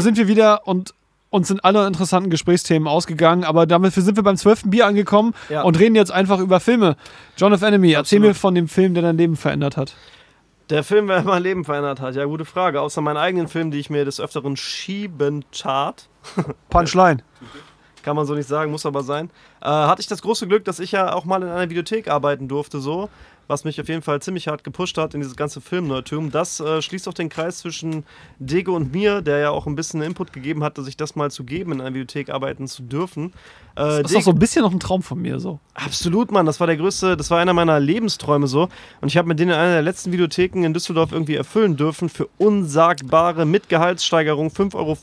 da sind wir wieder und uns sind alle interessanten Gesprächsthemen ausgegangen, aber damit sind wir beim zwölften Bier angekommen Ja. und reden jetzt einfach über Filme. John of Enemy, erzähl Absolut. mir von dem Film, der dein Leben verändert hat. Der Film, der mein Leben verändert hat. Ja, gute Frage. Außer meinen eigenen Film, die ich mir des Öfteren schieben tat. Punchline. Kann man so nicht sagen, muss aber sein. Äh, hatte ich das große Glück, dass ich ja auch mal in einer Videothek arbeiten durfte, so. Was mich auf jeden Fall ziemlich hart gepusht hat in dieses ganze Filmneutum. Das äh, schließt auch den Kreis zwischen Dego und mir, der ja auch ein bisschen Input gegeben hat, sich das mal zu geben, in einer Videothek arbeiten zu dürfen. Äh, Das ist Dego- doch so ein bisschen noch ein Traum von mir, so. Absolut, Mann. Das war der größte, das war einer meiner Lebensträume so. Und ich habe mir den in einer der letzten Videotheken in Düsseldorf irgendwie erfüllen dürfen für unsagbare mit Gehaltssteigerung 5,50 Euro.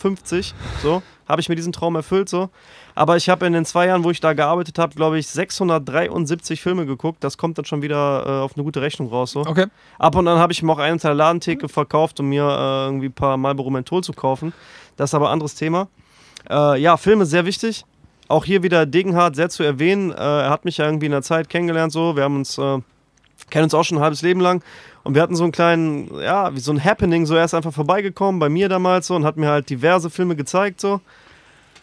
So, habe ich mir diesen Traum erfüllt so. Aber ich habe in den zwei Jahren, wo ich da gearbeitet habe, glaube ich, 673 Filme geguckt. Das kommt dann schon wieder äh, auf eine gute Rechnung raus. So. Okay. Ab und an habe ich mir auch einen Teil Ladentheke verkauft, um mir äh, irgendwie ein paar Marlboro Menthol zu kaufen. Das ist aber ein anderes Thema. Äh, ja, Filme sehr wichtig. Auch hier wieder Degenhardt sehr zu erwähnen. Äh, er hat mich ja irgendwie in der Zeit kennengelernt, so. Wir haben uns, äh, kennen uns auch schon ein halbes Leben lang. Und wir hatten so einen kleinen, ja, wie so ein Happening. So, er ist einfach vorbeigekommen bei mir damals so und hat mir halt diverse Filme gezeigt, so,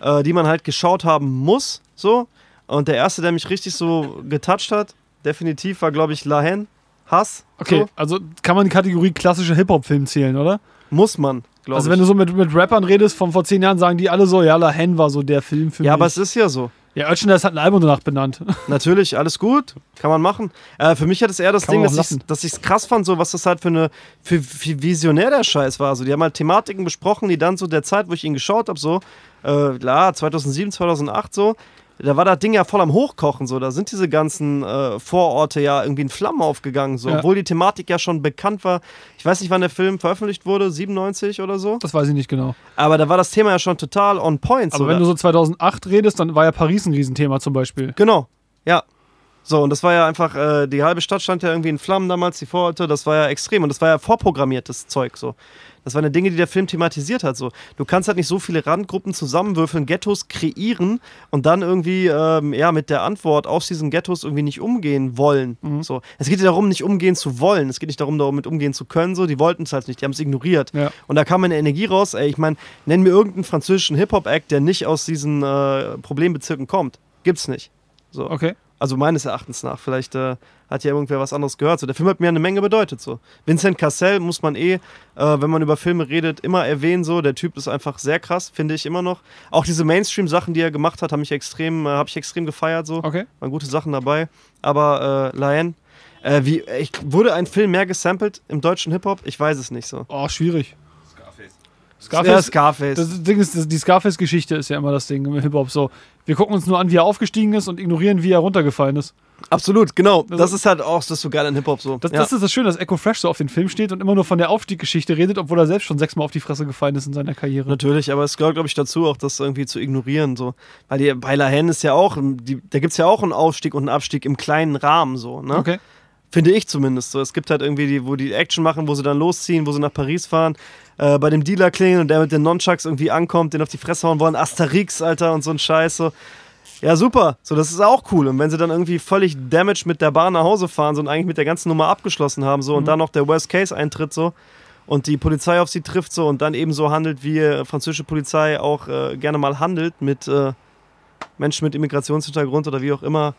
äh, die man halt geschaut haben muss, so. Und der erste, der mich richtig so getoucht hat, definitiv war, glaube ich, Lahen. Hass. Okay, So. also kann man die Kategorie klassische Hip-Hop-Film zählen, oder? Muss man, glaube Also ich. wenn du so mit, mit Rappern redest von vor zehn Jahren, sagen die alle so, ja, La Hen war so der Film für ja, mich. aber es ist ja so. Ja, Oetschender hat ein Album danach benannt. Natürlich, alles gut, kann man machen. Äh, für mich hat es eher das Kann Ding, dass ich dass ich's krass fand, so was das halt für eine für, für visionär der Scheiß war. So, die haben halt Thematiken besprochen, die dann so der Zeit, wo ich ihn geschaut habe, so äh, klar, 2007, 2008 so. Da war das Ding ja voll am Hochkochen, so. Da sind diese ganzen äh, Vororte ja irgendwie in Flammen aufgegangen, so. Ja. Obwohl die Thematik ja schon bekannt war. Ich weiß nicht, wann der Film veröffentlicht wurde, 97 oder so. Das weiß ich nicht genau. Aber da war das Thema ja schon total on point. Aber so. wenn du so 2008 redest, dann war ja Paris ein Riesenthema zum Beispiel. Genau, ja. So, und das war ja einfach, äh, die halbe Stadt stand ja irgendwie in Flammen damals, die Vororte, das war ja extrem und das war ja vorprogrammiertes Zeug so. Das waren ja Dinge, die der Film thematisiert hat. So. Du kannst halt nicht so viele Randgruppen zusammenwürfeln, Ghettos kreieren und dann irgendwie ähm, ja, mit der Antwort aus diesen Ghettos irgendwie nicht umgehen wollen. So. Es geht ja darum, nicht umgehen zu wollen. Es geht nicht darum, damit umgehen zu können. So. Die wollten es halt nicht, die haben es ignoriert. Ja. Und da kam eine Energie raus. Ey, ich meine, nenn mir irgendeinen französischen Hip-Hop-Act, der nicht aus diesen äh, Problembezirken kommt. Gibt's nicht. So. Okay. Also meines Erachtens nach. Vielleicht äh, hat ja irgendwer was anderes gehört. So, der Film hat mir eine Menge bedeutet. So. Vincent Cassel muss man eh, äh, wenn man über Filme redet, immer erwähnen. So. Der Typ ist einfach sehr krass, finde ich immer noch. Auch diese Mainstream-Sachen, die er gemacht hat, habe ich extrem, äh, habe ich extrem gefeiert. So. Okay. Waren gute Sachen dabei. Aber äh, Lion, äh, wie, ich, wurde ein Film mehr gesampelt im deutschen Hip-Hop? Ich weiß es nicht so. Oh, schwierig. Scarface. Ja, Scarface, das Ding ist, das- die Scarface-Geschichte ist ja immer das Ding im Hip-Hop so. Wir gucken uns nur an, wie er aufgestiegen ist und ignorieren, wie er runtergefallen ist. Absolut, genau. Also- Das ist halt auch das ist so geil an Hip-Hop so. Das, ja. das ist das Schöne, dass Echo Fresh so auf den Film steht und immer nur von der Aufstiegsgeschichte redet, obwohl er selbst schon sechsmal auf die Fresse gefallen ist in seiner Karriere. Natürlich, aber es gehört, glaube ich, dazu, auch das irgendwie zu ignorieren. So. Weil die, bei La Haine ist ja auch, die, da gibt es ja auch einen Aufstieg und einen Abstieg im kleinen Rahmen, so, ne? Okay. Finde ich zumindest so. Es gibt halt irgendwie die, wo die Action machen, wo sie dann losziehen, wo sie nach Paris fahren, äh, bei dem Dealer klingeln und der mit den Nunchucks irgendwie ankommt, den auf die Fresse hauen wollen, Asterix, Alter, und so ein Scheiß, so. Ja, super. So, das ist auch cool. Und wenn sie dann irgendwie völlig damaged mit der Bahn nach Hause fahren so, und eigentlich mit der ganzen Nummer abgeschlossen haben, so, und dann noch der Worst Case eintritt, so, und die Polizei auf sie trifft, so, und dann eben so handelt, wie äh, französische Polizei auch äh, gerne mal handelt mit äh, Menschen mit Immigrationshintergrund oder wie auch immer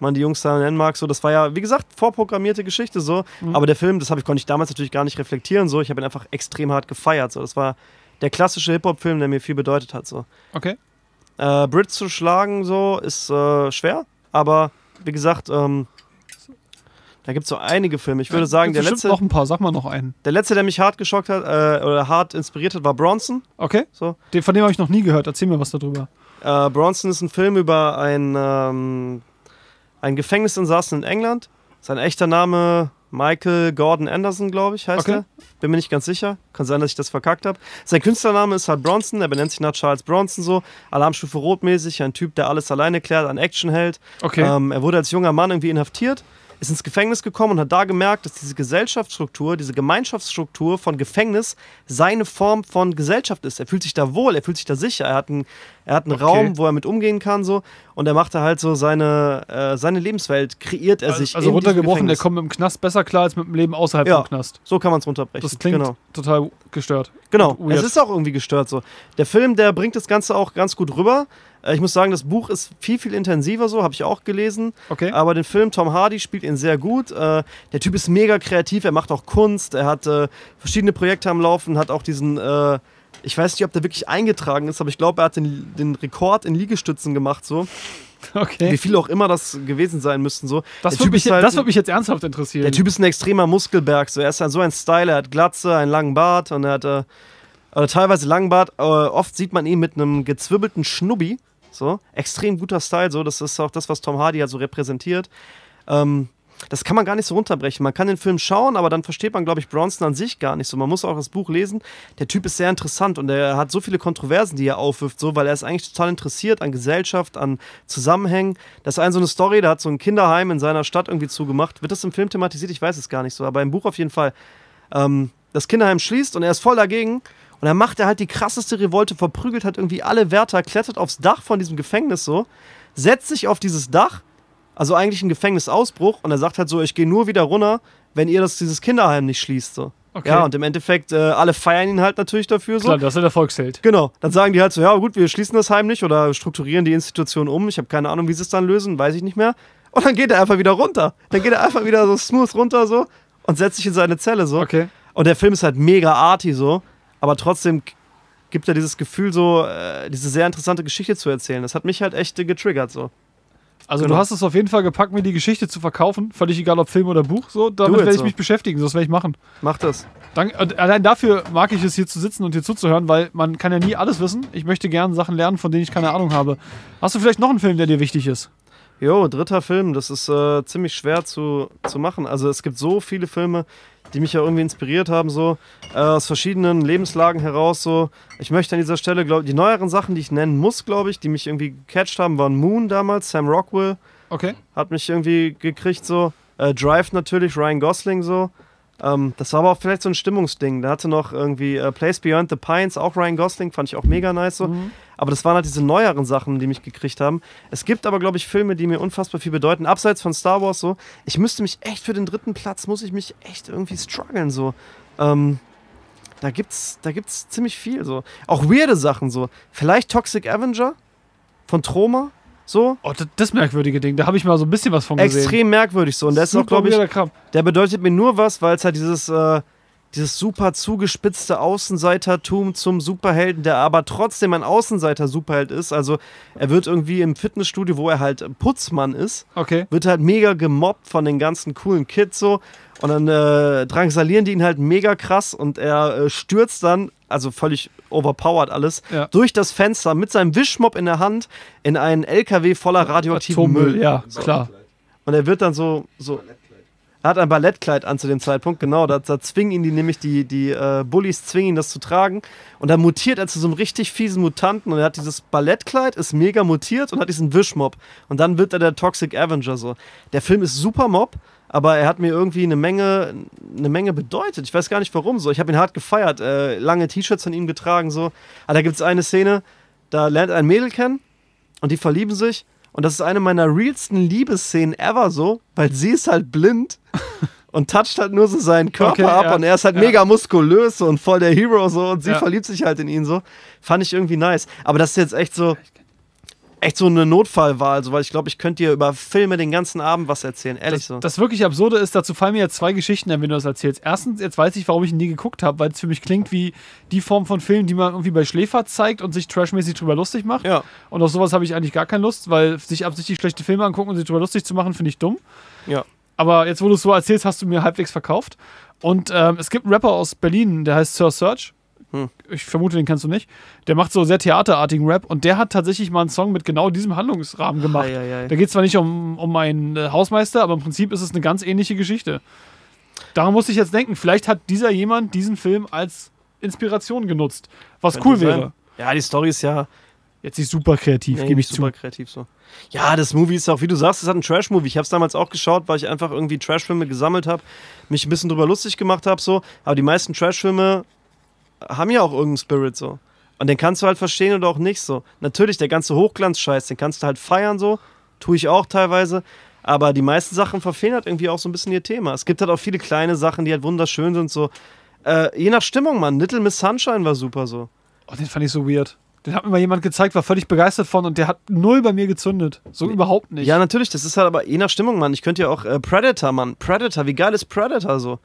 man die Jungs da nennen mag. So, das war ja, wie gesagt, vorprogrammierte Geschichte so. Aber der Film, das habe ich, konnte ich damals natürlich gar nicht reflektieren. So, ich habe ihn einfach extrem hart gefeiert. So, das war der klassische Hip-Hop-Film, der mir viel bedeutet hat. So. Okay. Äh, Brit zu schlagen so ist äh, schwer, aber wie gesagt, ähm, da gibt es so einige Filme. Ich würde sagen, der letzte, noch ein paar, sag mal noch einen. der letzte, der mich hart geschockt hat äh, oder hart inspiriert hat, war Bronson. Okay. So. Den, von dem habe ich noch nie gehört. Erzähl mir was darüber. Äh, Bronson ist ein Film über ein, ähm, ein Gefängnisinsassen in England. Sein echter Name Michael Gordon Anderson, glaube ich, heißt Okay. er. Bin mir nicht ganz sicher. Kann sein, dass ich das verkackt habe. Sein Künstlername ist halt Bronson. Er benennt sich nach Charles Bronson so. Alarmstufe rotmäßig. Ein Typ, der alles alleine klärt, an Action hält. Okay. Ähm, er wurde als junger Mann irgendwie inhaftiert. Ist ins Gefängnis gekommen und hat da gemerkt, dass diese Gesellschaftsstruktur, diese Gemeinschaftsstruktur von Gefängnis seine Form von Gesellschaft ist. Er fühlt sich da wohl, er fühlt sich da sicher, er hat einen, er hat einen Okay. Raum, wo er mit umgehen kann so und er macht da halt so seine, äh, seine Lebenswelt, kreiert er sich also in diesem runtergebrochen, der kommt mit dem Knast besser klar als mit dem Leben außerhalb Ja. vom Knast. So kann man es runterbrechen. Das klingt genau. total gestört. Genau, es ist auch irgendwie gestört so. Der Film, der bringt das Ganze auch ganz gut rüber. Äh, Ich muss sagen, das Buch ist viel, viel intensiver so, habe ich auch gelesen. Okay. Aber den Film, Tom Hardy spielt ihn sehr gut. Äh, Der Typ ist mega kreativ, er macht auch Kunst, er hat äh, verschiedene Projekte am Laufen, hat auch diesen, ich weiß nicht, ob der wirklich eingetragen ist, aber ich glaube, er hat den, den Rekord in Liegestützen gemacht so. Wie okay. viel auch immer das gewesen sein müssten so. Das würde mich, halt das würd mich jetzt ernsthaft interessieren. der Typ ist ein extremer Muskelberg. So. Er ist dann so ein Style, er hat Glatze, einen langen Bart und er hat äh, oder teilweise langen Bart. Äh, oft sieht man ihn mit einem gezwirbelten Schnubbi. So. Extrem guter Style. So. Das ist auch das, was Tom Hardy ja so repräsentiert. Ähm, das kann man gar nicht so runterbrechen. Man kann den Film schauen, aber dann versteht man, glaube ich, Bronson an sich gar nicht so. Man muss auch das Buch lesen. Der Typ ist sehr interessant und er hat so viele Kontroversen, die er aufwirft, so, weil er ist eigentlich total interessiert an Gesellschaft, an Zusammenhängen. Das ist eine so eine Story, da hat so ein Kinderheim in seiner Stadt irgendwie zugemacht. Wird das im Film thematisiert? Ich weiß es gar nicht so, aber im Buch auf jeden Fall. Ähm, das Kinderheim schließt und er ist voll dagegen. Und dann macht er halt die krasseste Revolte, verprügelt halt irgendwie alle Wärter, klettert aufs Dach von diesem Gefängnis so, setzt sich auf dieses Dach, also eigentlich ein Gefängnisausbruch, und er sagt halt so, ich gehe nur wieder runter, wenn ihr das, dieses Kinderheim nicht schließt. So. Okay. Ja, und im Endeffekt, äh, alle feiern ihn halt natürlich dafür so. Klar, das ist der Volksheld. Genau, dann sagen die halt so, ja gut, wir schließen das Heim nicht oder strukturieren die Institution um. Ich habe keine Ahnung, wie sie es dann lösen, weiß ich nicht mehr. Und dann geht er einfach wieder runter. Dann geht er einfach wieder so smooth runter so und setzt sich in seine Zelle so. Okay. Und der Film ist halt mega arty so, aber trotzdem gibt er dieses Gefühl so, äh, diese sehr interessante Geschichte zu erzählen. Das hat mich halt echt äh, getriggert so. Also Genau. du hast es auf jeden Fall gepackt, mir die Geschichte zu verkaufen. Völlig egal, ob Film oder Buch. So, damit it werde ich so. mich beschäftigen. Das werde ich machen. Mach das. Dank, allein dafür mag ich es, hier zu sitzen und hier zuzuhören, weil man kann ja nie alles wissen. Ich möchte gerne Sachen lernen, von denen ich keine Ahnung habe. Hast du vielleicht noch einen Film, der dir wichtig ist? Jo, dritter Film, das ist äh, ziemlich schwer zu, zu machen. Also es gibt so viele Filme, die mich ja irgendwie inspiriert haben, so äh, aus verschiedenen Lebenslagen heraus. So, ich möchte an dieser Stelle, glaube die neueren Sachen, die ich nennen muss, glaube ich, die mich irgendwie gecatcht haben, waren Moon damals, Sam Rockwell Okay. hat mich irgendwie gekriegt, so äh, Drive natürlich, Ryan Gosling so. Ähm, das war aber auch vielleicht so ein Stimmungsding. Da hatte noch irgendwie äh, Place Beyond the Pines, auch Ryan Gosling, fand ich auch mega nice so. Aber das waren halt diese neueren Sachen, die mich gekriegt haben. Es gibt aber, glaube ich, Filme, die mir unfassbar viel bedeuten. Abseits von Star Wars so. Ich müsste mich echt für den dritten Platz, muss ich mich echt irgendwie strugglen so. Ähm, da gibt's, da gibt's ziemlich viel so. Auch weirde Sachen so. Vielleicht Toxic Avenger von Troma so. Oh, das, das merkwürdige Ding. Da habe ich mal so ein bisschen was von gesehen. Extrem merkwürdig so. Und der ist auch, glaube ich, Kram. der bedeutet mir nur was, weil es halt dieses, äh, dieses super zugespitzte Außenseitertum zum Superhelden, der aber trotzdem ein Außenseiter-Superheld ist. Also er wird irgendwie im Fitnessstudio, wo er halt Putzmann ist, Okay. wird halt mega gemobbt von den ganzen coolen Kids so. Und dann äh, drangsalieren die ihn halt mega krass und er äh, stürzt dann, also völlig overpowered alles, Ja. durch das Fenster mit seinem Wischmopp in der Hand in einen LKW voller radioaktiven Atommüll, Müll. ja, klar. Und er wird dann so, so er hat ein Ballettkleid an zu dem Zeitpunkt, genau. Da, da zwingen ihn die nämlich, die, die äh, Bullies zwingen ihn, das zu tragen. Und dann mutiert er zu so einem richtig fiesen Mutanten. Und er hat dieses Ballettkleid, ist mega mutiert und hat diesen Wischmob. Und dann wird er der Toxic Avenger so. Der Film ist super Mob, aber er hat mir irgendwie eine Menge, eine Menge bedeutet. Ich weiß gar nicht warum so. Ich habe ihn hart gefeiert. Äh, lange T-Shirts von ihm getragen so. Aber da gibt es eine Szene, da lernt er ein Mädel kennen und die verlieben sich. Und das ist eine meiner realsten Liebesszenen ever so, weil sie ist halt blind und toucht halt nur so seinen Körper Okay, ab ja, und er ist halt ja. mega muskulös und voll der Hero so und sie Ja. verliebt sich halt in ihn so. Fand ich irgendwie nice. Aber das ist jetzt echt so, echt so eine Notfallwahl, so, weil ich glaube, ich könnte dir über Filme den ganzen Abend was erzählen, ehrlich Das, so. das wirklich Absurde ist, dazu fallen mir jetzt zwei Geschichten ein, wenn du das erzählst. Erstens, jetzt weiß ich, warum ich ihn nie geguckt habe, weil es für mich klingt wie die Form von Film, die man irgendwie bei Schläfer zeigt und sich trashmäßig drüber lustig macht. ja, Und auf sowas habe ich eigentlich gar keine Lust, weil sich absichtlich schlechte Filme angucken und sich drüber lustig zu machen, finde ich dumm. ja. Aber jetzt, wo du es so erzählst, hast du mir halbwegs verkauft. Und ähm, es gibt einen Rapper aus Berlin, der heißt Sir Search. Hm. Ich vermute, den kennst du nicht. Der macht so sehr theaterartigen Rap und der hat tatsächlich mal einen Song mit genau diesem Handlungsrahmen gemacht. Ei, ei, ei. Da geht es zwar nicht um, um einen äh, Hausmeister, aber im Prinzip ist es eine ganz ähnliche Geschichte. Daran musste ich jetzt denken, vielleicht hat dieser jemand diesen Film als Inspiration genutzt, was Könnte cool wäre. Ja, die Story ist ja, Jetzt nicht super kreativ, Nee, gebe ich super zu. kreativ so. Ja, das Movie ist auch, wie du sagst, es hat einen Trash-Movie. Ich habe es damals auch geschaut, weil ich einfach irgendwie Trash-Filme gesammelt habe, mich ein bisschen drüber lustig gemacht habe, so. Aber die meisten Trash-Filme haben ja auch irgendeinen Spirit, so. Und den kannst du halt verstehen oder auch nicht, so. Natürlich, der ganze Hochglanz-Scheiß, den kannst du halt feiern, so. Tue ich auch teilweise. Aber die meisten Sachen verfehlen halt irgendwie auch so ein bisschen ihr Thema. Es gibt halt auch viele kleine Sachen, die halt wunderschön sind, so. Äh, je nach Stimmung, Mann. Little Miss Sunshine war super, so. Oh, den fand ich so weird. Den hat mir mal jemand gezeigt, war völlig begeistert von und der hat null bei mir gezündet. So überhaupt nicht. Ja, natürlich, das ist halt aber je nach Stimmung, Mann. Ich könnte ja auch äh, Predator, Mann. Predator, wie geil ist Predator so?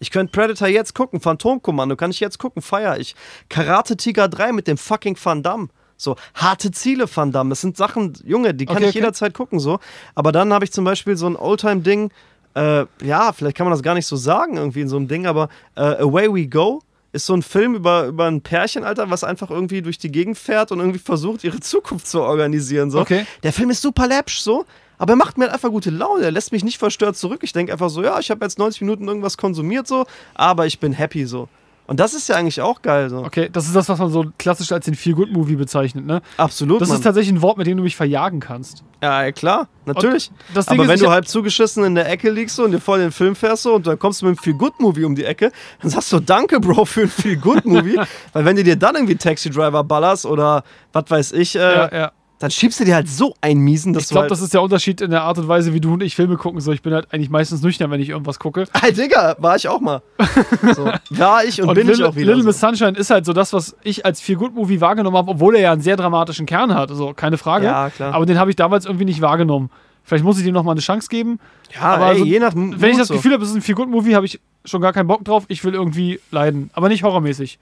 Ich könnte Predator jetzt gucken, Phantomkommando kann ich jetzt gucken, feier ich. Karate Tiger 3 mit dem fucking Van Damme. So, harte Ziele Van Damme. Das sind Sachen, Junge, die kann Okay, ich okay. jederzeit gucken, so. Aber dann habe ich zum Beispiel so ein Oldtime-Ding, äh, ja, vielleicht kann man das gar nicht so sagen, irgendwie in so einem Ding, aber äh, Away We Go ist so ein Film über, über ein Pärchen, Alter, was einfach irgendwie durch die Gegend fährt und irgendwie versucht, ihre Zukunft zu organisieren. So. Okay. Der Film ist super läppsch, so. Aber er macht mir halt einfach gute Laune. Er lässt mich nicht verstört zurück. Ich denke einfach so, ja, ich habe jetzt 90 Minuten irgendwas konsumiert, so, aber ich bin happy, so. Und das ist ja eigentlich auch geil, so. Okay, das ist das, was man so klassisch als den Feel-Good-Movie bezeichnet, ne? Absolut, Das Mann. ist tatsächlich ein Wort, mit dem du mich verjagen kannst. Ja, klar, natürlich. aber ist, wenn du halb zugeschissen in der Ecke liegst so, und dir voll den Film fährst so, und dann kommst du mit einem Feel-Good-Movie um die Ecke, dann sagst du Danke, Bro, für ein Feel-Good-Movie. Weil wenn du dir dann irgendwie Taxi Driver ballerst oder was weiß ich, äh, Ja, ja. Dann schiebst du dir halt so einen miesen, dass Ich glaube, halt das ist der Unterschied in der Art und Weise, wie du und ich Filme gucken. So, ich bin halt eigentlich meistens nüchtern, wenn ich irgendwas gucke. Ey, Digga, war ich auch mal. So, war ich und, Und bin Little, ich auch wieder. Little so. Miss Sunshine ist halt so das, was ich als Feel Good Movie wahrgenommen habe, obwohl er ja einen sehr dramatischen Kern hat. So, keine Frage. Ja, klar. Aber den habe ich damals irgendwie nicht wahrgenommen. Vielleicht muss ich dem nochmal eine Chance geben. Ja, aber ey, so- je nach Wenn ich das so. Gefühl habe, es ist ein Feel Good Movie, habe ich schon gar keinen Bock drauf. Ich will irgendwie leiden. Aber nicht horrormäßig.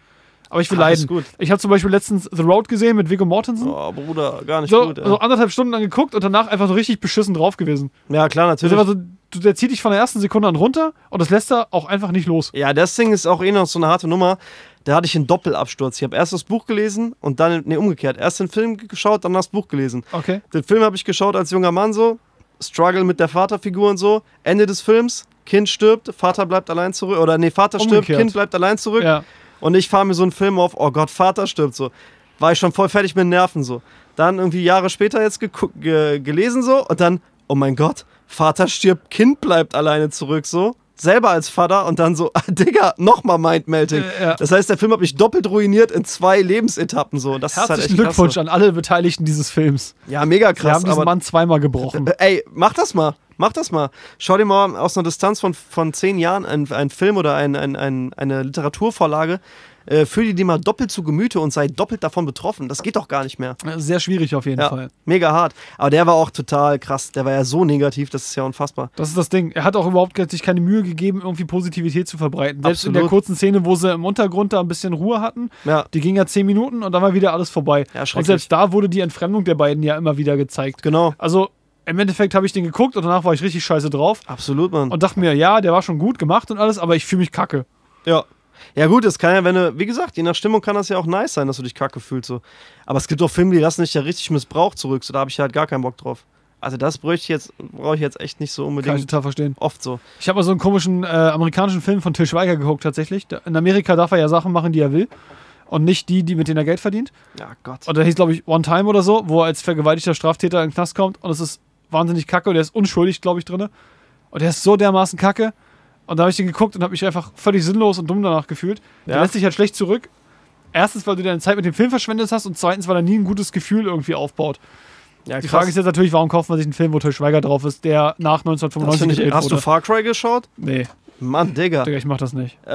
Aber ich will Ah, leiden. gut. Ich habe zum Beispiel letztens The Road gesehen mit Viggo Mortensen. Oh, Bruder, gar nicht so, gut. Ey. so anderthalb Stunden lang geguckt und danach einfach so richtig beschissen drauf gewesen. ja, klar, natürlich. einfach so, du, der zieht dich von der ersten Sekunde an runter und das lässt er auch einfach nicht los. Ja, das Ding ist auch eh noch so eine harte Nummer. Da hatte ich einen Doppelabsturz. Ich habe erst das Buch gelesen und dann, nee, umgekehrt. Erst den Film geschaut, dann das Buch gelesen. Okay. Den Film habe ich geschaut als junger Mann so. Struggle mit der Vaterfigur und so. Ende des Films, Kind stirbt, Vater bleibt allein zurück. Oder nee, Vater stirbt, Umgekehrt. Kind bleibt allein zurück. Ja. Und ich fahre mir so einen Film auf, oh Gott, Vater stirbt so. War ich schon voll fertig mit Nerven so. Dann irgendwie Jahre später jetzt ge gelesen so und dann, oh mein Gott, Vater stirbt, Kind bleibt alleine zurück so. Selber als Vater und dann so, ah, Digga, nochmal Mindmelting. Äh, ja. Das heißt, der Film hat mich doppelt ruiniert in zwei Lebensetappen so. Das Herzlichen ist halt echt Glückwunsch krass, an alle Beteiligten dieses Films. Ja, mega Wir krass. haben diesen Mann zweimal gebrochen. äh, ey, mach das mal. Mach das mal. Schau dir mal aus einer Distanz von, von zehn Jahren einen, einen Film oder ein, ein, ein, eine Literaturvorlage. Äh, führ dir die mal doppelt zu Gemüte und sei doppelt davon betroffen. Das geht doch gar nicht mehr. Sehr schwierig auf jeden Ja, Fall. mega hart. Aber der war auch total krass. Der war ja so negativ, das ist ja unfassbar. Das ist das Ding. Er hat auch überhaupt sich keine Mühe gegeben, irgendwie Positivität zu verbreiten. Selbst in der Absolut. kurzen Szene, wo sie im Untergrund da ein bisschen Ruhe hatten, Ja, die ging ja zehn Minuten und dann war wieder alles vorbei. Ja, und selbst da wurde die Entfremdung der beiden ja immer wieder gezeigt. genau. Also im Endeffekt habe ich den geguckt und danach war ich richtig scheiße drauf Absolut, Mann. und dachte mir, ja, der war schon gut gemacht und alles, aber ich fühle mich kacke. Ja. Ja, gut, das kann ja, wenn du, wie gesagt, je nach Stimmung kann das ja auch nice sein, dass du dich kacke fühlst. So. Aber es gibt auch Filme, die lassen dich ja richtig missbraucht zurück. So, da habe ich halt gar keinen Bock drauf. Also, das bräuchte ich jetzt, brauche ich jetzt echt nicht so Kann ich unbedingt total verstehen. oft so. Ich habe mal so einen komischen äh, amerikanischen Film von Till Schweiger geguckt, tatsächlich. Da- In Amerika darf er ja Sachen machen, die er will. Und nicht die, die mit denen er Geld verdient. Ja, Gott. Und der hieß, glaube ich, One Time oder so, wo er als vergewaltigter Straftäter in den Knast kommt. Und es ist wahnsinnig kacke und er ist unschuldig, glaube ich, drin. Und der ist so dermaßen kacke. Und da habe ich den geguckt und habe mich einfach völlig sinnlos und dumm danach gefühlt. Der Ja. lässt sich halt schlecht zurück. Erstens, weil du deine Zeit mit dem Film verschwendet hast und zweitens, weil er nie ein gutes Gefühl irgendwie aufbaut. Ja, Die Frage ist jetzt natürlich, warum kauft man sich einen Film, wo Till Schweiger drauf ist, der nach das 1995 find ich, gedreht Hast du wurde? Far Cry geschaut? Nee, Mann, Digga. Digga, ich mach das nicht. Äh,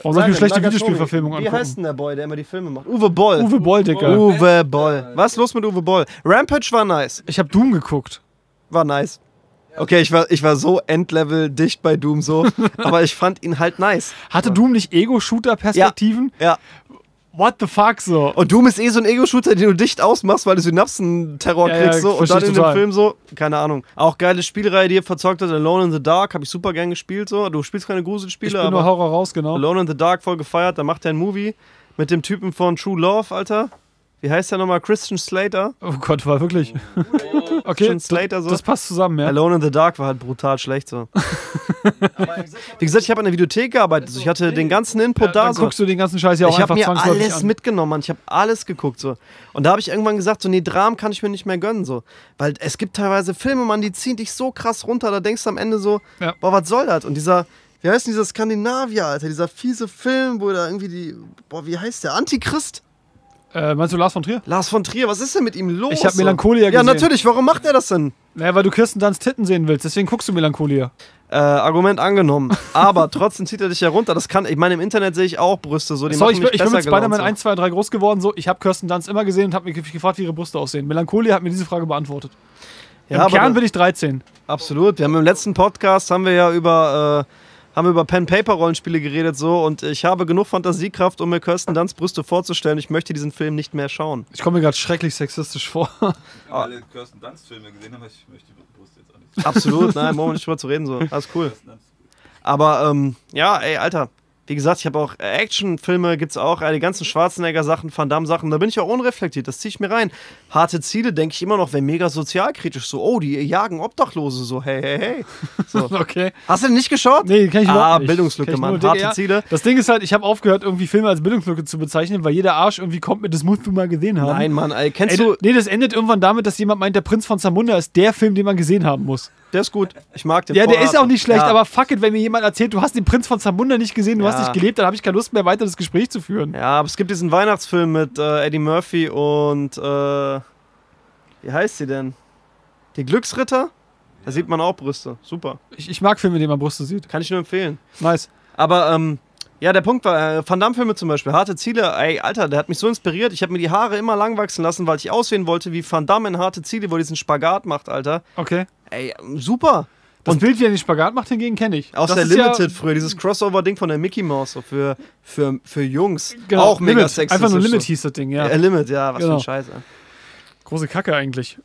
soll ich mir schlechte Nagatomi. Videospielverfilmungen Wie angucken? heißt denn der Boy, der immer die Filme macht? Uwe Boll. Uwe Boll, Digga. Uwe Boll. Was ist los mit Uwe Boll? Rampage war nice. Ich habe Doom geguckt. War nice. Okay, ich war, ich war so Endlevel dicht bei Doom so, aber ich fand ihn halt nice. Hatte Doom nicht Ego-Shooter-Perspektiven? Ja. What the fuck so? Und Doom ist eh so ein Ego-Shooter, den du dicht ausmachst, weil du Synapsen-Terror Ja, ja, kriegst. so. Und dann ich in dem Film so, keine Ahnung. Auch geile Spielreihe, die ihr verzockt hat, Alone in the Dark, habe ich super gern gespielt. so. Du spielst keine Ich Gruselspiele, bin nur aber Horror raus, genau. Alone in the Dark voll gefeiert. Da macht er ein Movie mit dem Typen von True Love, Alter. Wie heißt der nochmal? Christian Slater? Oh Gott, war wirklich. Okay, Christian Slater so. das passt zusammen, ja. Alone in the Dark war halt brutal schlecht so. Wie gesagt, ich habe in der Videothek gearbeitet. Also ich hatte den ganzen Input da Dann so. guckst du den ganzen Scheiß ja auch ich habe einfach mir zwangsläufig alles an. mitgenommen, Mann. Ich habe alles geguckt so. Und da habe ich irgendwann gesagt, so nee, Dramen kann ich mir nicht mehr gönnen so, weil es gibt teilweise Filme, Mann, die ziehen dich so krass runter. Da denkst du am Ende so, Ja. boah, was soll das? Und dieser, wie heißt denn dieser Skandinavier, Alter, dieser fiese Film, wo da irgendwie die, boah, wie heißt der? Antichrist? Äh, meinst du Lars von Trier? Lars von Trier, was ist denn mit ihm los? Ich hab so? Melancholia Ja, gesehen. natürlich. Warum macht er das denn? Naja, weil du Kirsten Dunst Titten sehen willst, deswegen guckst du Melancholia. Äh, Argument angenommen. Aber trotzdem zieht er dich ja runter. Das kann, ich meine, im Internet sehe ich auch Brüste so, die Sorry, ich, machen mich ich bin mit Spider-Man gelaunt, 1, 2, 3 groß geworden, so. Ich habe Kirsten Dunst immer gesehen und habe mich ge- gefragt, wie ihre Brüste aussehen. Melancholia hat mir diese Frage beantwortet. so. Ja, Im aber Kern bin ich 13. Absolut. Wir haben im letzten Podcast haben wir ja über äh, haben wir über Pen Paper Rollenspiele geredet so und ich habe genug Fantasiekraft, um mir Kirsten Dunst Brüste vorzustellen. Ich möchte diesen Film nicht mehr schauen. Ich komme mir gerade schrecklich sexistisch vor. Ich habe alle Kirsten Dunst Filme gesehen, aber ich möchte die Brust jetzt auch nicht. Absolut. Nein, brauchen wir nicht drüber zu reden so. Alles cool. Aber ähm, ja, ey, Alter. Wie gesagt, ich habe auch Actionfilme, gibt's auch, äh, die ganzen Schwarzenegger-Sachen, Van Damme-Sachen, da bin ich auch unreflektiert, das ziehe ich mir rein. Harte Ziele, denke ich immer noch, wäre mega sozialkritisch, so, oh, die jagen Obdachlose, so, hey, hey, hey. So. okay. Hast du den nicht geschaut? Nee, kenn ich Ah, überhaupt nicht. Bildungslücke, Kenn ich Mann. Harte DDR. Ziele. Das Ding ist halt, ich habe aufgehört, irgendwie Filme als Bildungslücke zu bezeichnen, weil jeder Arsch irgendwie kommt mit, das musst du mal gesehen haben. Nein, Mann, ey, kennst Ey, du, nee, das endet irgendwann damit, dass jemand meint, der Prinz von Zamunda ist der Film, den man gesehen haben muss. der ist gut, ich mag den. Ja, der ist auch nicht schlecht, Ja. aber fuck it, wenn mir jemand erzählt, du hast den Prinz von Zamunda nicht gesehen, du Ja. hast nicht gelebt, dann habe ich keine Lust mehr, weiter das Gespräch zu führen. Ja, aber es gibt diesen Weihnachtsfilm mit äh, Eddie Murphy und, äh, wie heißt sie denn? Die Glücksritter? Da sieht man auch Brüste, super. Ich, ich mag Filme, in denen man Brüste sieht. Kann ich nur empfehlen. Nice. Aber ähm, ja, der Punkt war, äh, Van Damme-Filme zum Beispiel, harte Ziele, ey, Alter, der hat mich so inspiriert. Ich habe mir die Haare immer lang wachsen lassen, weil ich aussehen wollte wie Van Damme in harte Ziele, wo er diesen Spagat macht, Alter. Okay. Ey, super. Das Und- Bild, wie er den Spagat macht, hingegen kenne ich. Aus das der ist ja- Limited früher, dieses Crossover-Ding von der Mickey Mouse, so für, für, für Jungs. Genau, auch mega Limit. sexy. Einfach nur Limit hieß das Ding, ja. Ja. Limit, ja, was Genau. für ein Scheiße. Große Kacke eigentlich.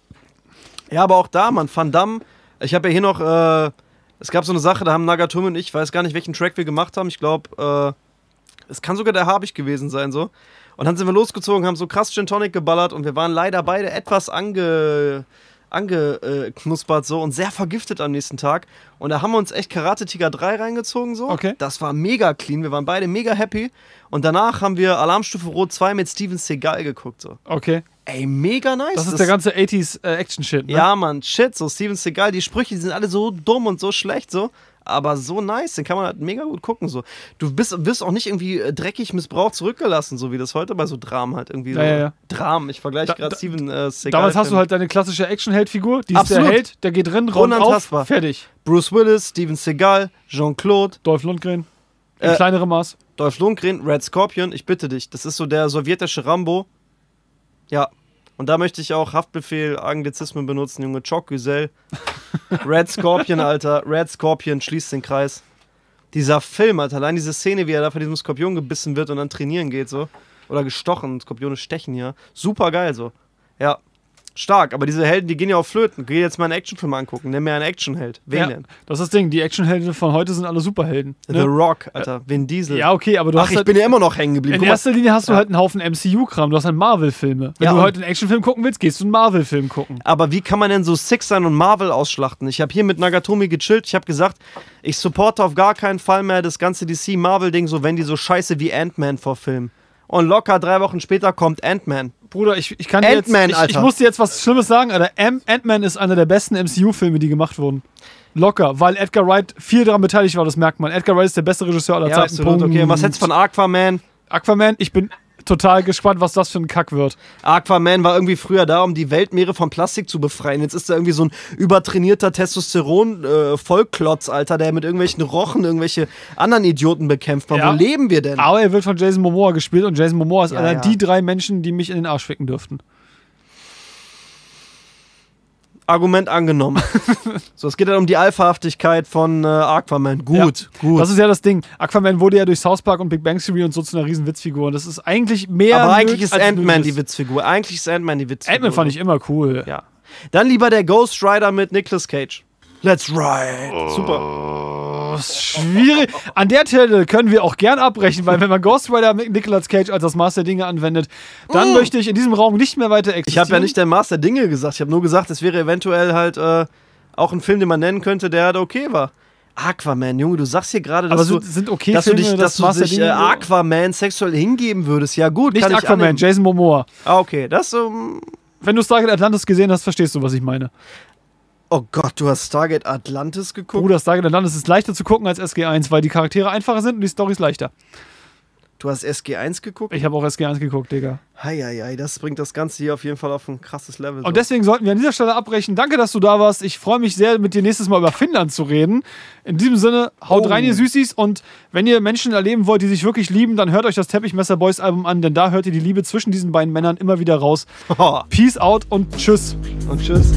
Ja, aber auch da, Mann, Van Damme. Ich habe ja hier noch, äh, es gab so eine Sache, da haben Nagatomi und ich, ich weiß gar nicht, welchen Track wir gemacht haben. Ich glaube, äh, es kann sogar der Habich gewesen sein, so. Und dann sind wir losgezogen, haben so krass Gin Tonic geballert und wir waren leider beide etwas ange angeknuspert so und sehr vergiftet am nächsten Tag. Und da haben wir uns echt Karate Tiger 3 reingezogen so. Okay. Das war mega clean, wir waren beide mega happy. Und danach haben wir Alarmstufe Rot 2 mit Steven Seagal geguckt so. Okay. Ey, mega nice. Das ist der ganze 80s äh, Action-Shit, ne? Ja, Mann, shit, so Steven Seagal, die Sprüche, die sind alle so dumm und so schlecht, so. Aber so nice, den kann man halt mega gut gucken, so. Du bist, wirst auch nicht irgendwie äh, dreckig missbraucht zurückgelassen, so wie das heute bei so Dramen halt irgendwie so. Ja, ja, ja. Dramen, ich vergleiche gerade Steven äh, Seagal. Damals hast du halt deine klassische Action-Held-Figur, die ist Absolut. der Held, der geht drin, räumt auf, Unantastbar. fertig. Bruce Willis, Steven Seagal, Jean-Claude, Dolph Lundgren. Im Äh, kleinerem Maß. Dolph Lundgren, Red Scorpion, ich bitte dich, das ist so der sowjetische Rambo. Ja. Und da möchte ich auch Haftbefehl, Anglizismen benutzen, Junge. Choc Güzel. Red Scorpion, Alter. Red Scorpion schließt den Kreis. Dieser Film, Alter, allein diese Szene, wie er da von diesem Skorpion gebissen wird und dann trainieren geht, so. Oder gestochen, Skorpione stechen hier. Super geil, so. Ja. Stark, aber diese Helden, die gehen ja auf Flöten. Geh jetzt mal einen Actionfilm angucken. Nimm mir einen Actionheld. Wen Ja, denn? das ist das Ding, die Actionhelden von heute sind alle Superhelden. The Ne? Rock, Alter. Vin Diesel. Ja, okay, aber du Ach, hast ich halt, bin ja immer noch hängen geblieben. in Guck erster Linie hast du Ja. halt einen Haufen MCU-Kram, du hast halt Marvel-Filme. Wenn Ja, du heute einen Actionfilm gucken willst, gehst du einen Marvel-Film gucken. Aber wie kann man denn so sick sein und Marvel ausschlachten? Ich habe hier mit Nagatomi gechillt. Ich habe gesagt, ich supporte auf gar keinen Fall mehr das ganze DC-Marvel-Ding, so wenn die so scheiße wie Ant-Man verfilmen. Und locker drei Wochen später kommt Ant-Man. Bruder, ich, ich kann dir jetzt, Ant-Man, ich, ich muss dir jetzt was Schlimmes sagen, Alter. Ant-Man ist einer der besten MCU-Filme, die gemacht wurden. Locker, weil Edgar Wright viel daran beteiligt war, das merkt man. Edgar Wright ist der beste Regisseur aller Ja, Zeiten. absolut. Okay, was hältst du von Aquaman? Aquaman? Ich bin total gespannt, was das für ein Kack wird. Aquaman war irgendwie früher da, um die Weltmeere von Plastik zu befreien. Jetzt ist da irgendwie so ein übertrainierter Testosteron-Vollklotz, Alter, der mit irgendwelchen Rochen irgendwelche anderen Idioten bekämpft. Ja. Wo leben wir denn? Aber er wird von Jason Momoa gespielt und Jason Momoa ist Ja, einer ja. die drei Menschen, die mich in den Arsch ficken dürften. Argument angenommen. so, es geht dann um die Alphahaftigkeit von äh, Aquaman. Gut, Ja, gut. Das ist ja das Ding. Aquaman wurde ja durch South Park und Big Bang Theory und so zu einer riesen Witzfigur. Und das ist eigentlich mehr. Aber eigentlich ist Ant-Man die. Witzfigur. Eigentlich ist Ant-Man die Witzfigur. Ant-Man fand ich immer cool. Ja. Dann lieber der Ghost Rider mit Nicolas Cage. Let's ride. Super. Ist schwierig. An der Stelle können wir auch gern abbrechen, weil wenn man Ghost Rider mit Nicolas Cage als das Maß der Dinge anwendet, dann möchte ich in diesem Raum nicht mehr weiter Ich existieren. habe ja nicht der Master Dinge gesagt. Ich habe nur gesagt, es wäre eventuell halt äh, auch ein Film, den man nennen könnte, der halt okay war. Aquaman, Junge, du sagst hier gerade, dass sind, du, sind okay dass du Filme, dich, das dass du dich äh, Aquaman sexuell hingeben würdest. Ja gut, Nicht kann ich Aquaman. Jason Momoa. Ah, okay, das ähm, Wenn du Stargate Atlantis gesehen hast, verstehst du, was ich meine. Oh Gott, du hast Stargate Atlantis geguckt? Bruder, Stargate Atlantis ist leichter zu gucken als SG1, weil die Charaktere einfacher sind und die Storys leichter. Du hast SG1 geguckt? Ich habe auch SG1 geguckt, Digga. Heieiei, das bringt das Ganze hier auf jeden Fall auf ein krasses Level. Und deswegen sollten wir an dieser Stelle abbrechen. Danke, dass du da warst. Ich freue mich sehr, mit dir nächstes Mal über Finnland zu reden. In diesem Sinne, haut Oh. rein, ihr Süßis. Und wenn ihr Menschen erleben wollt, die sich wirklich lieben, dann hört euch das Teppichmesser Boys Album an, denn da hört ihr die Liebe zwischen diesen beiden Männern immer wieder raus. Peace out und tschüss. Und tschüss.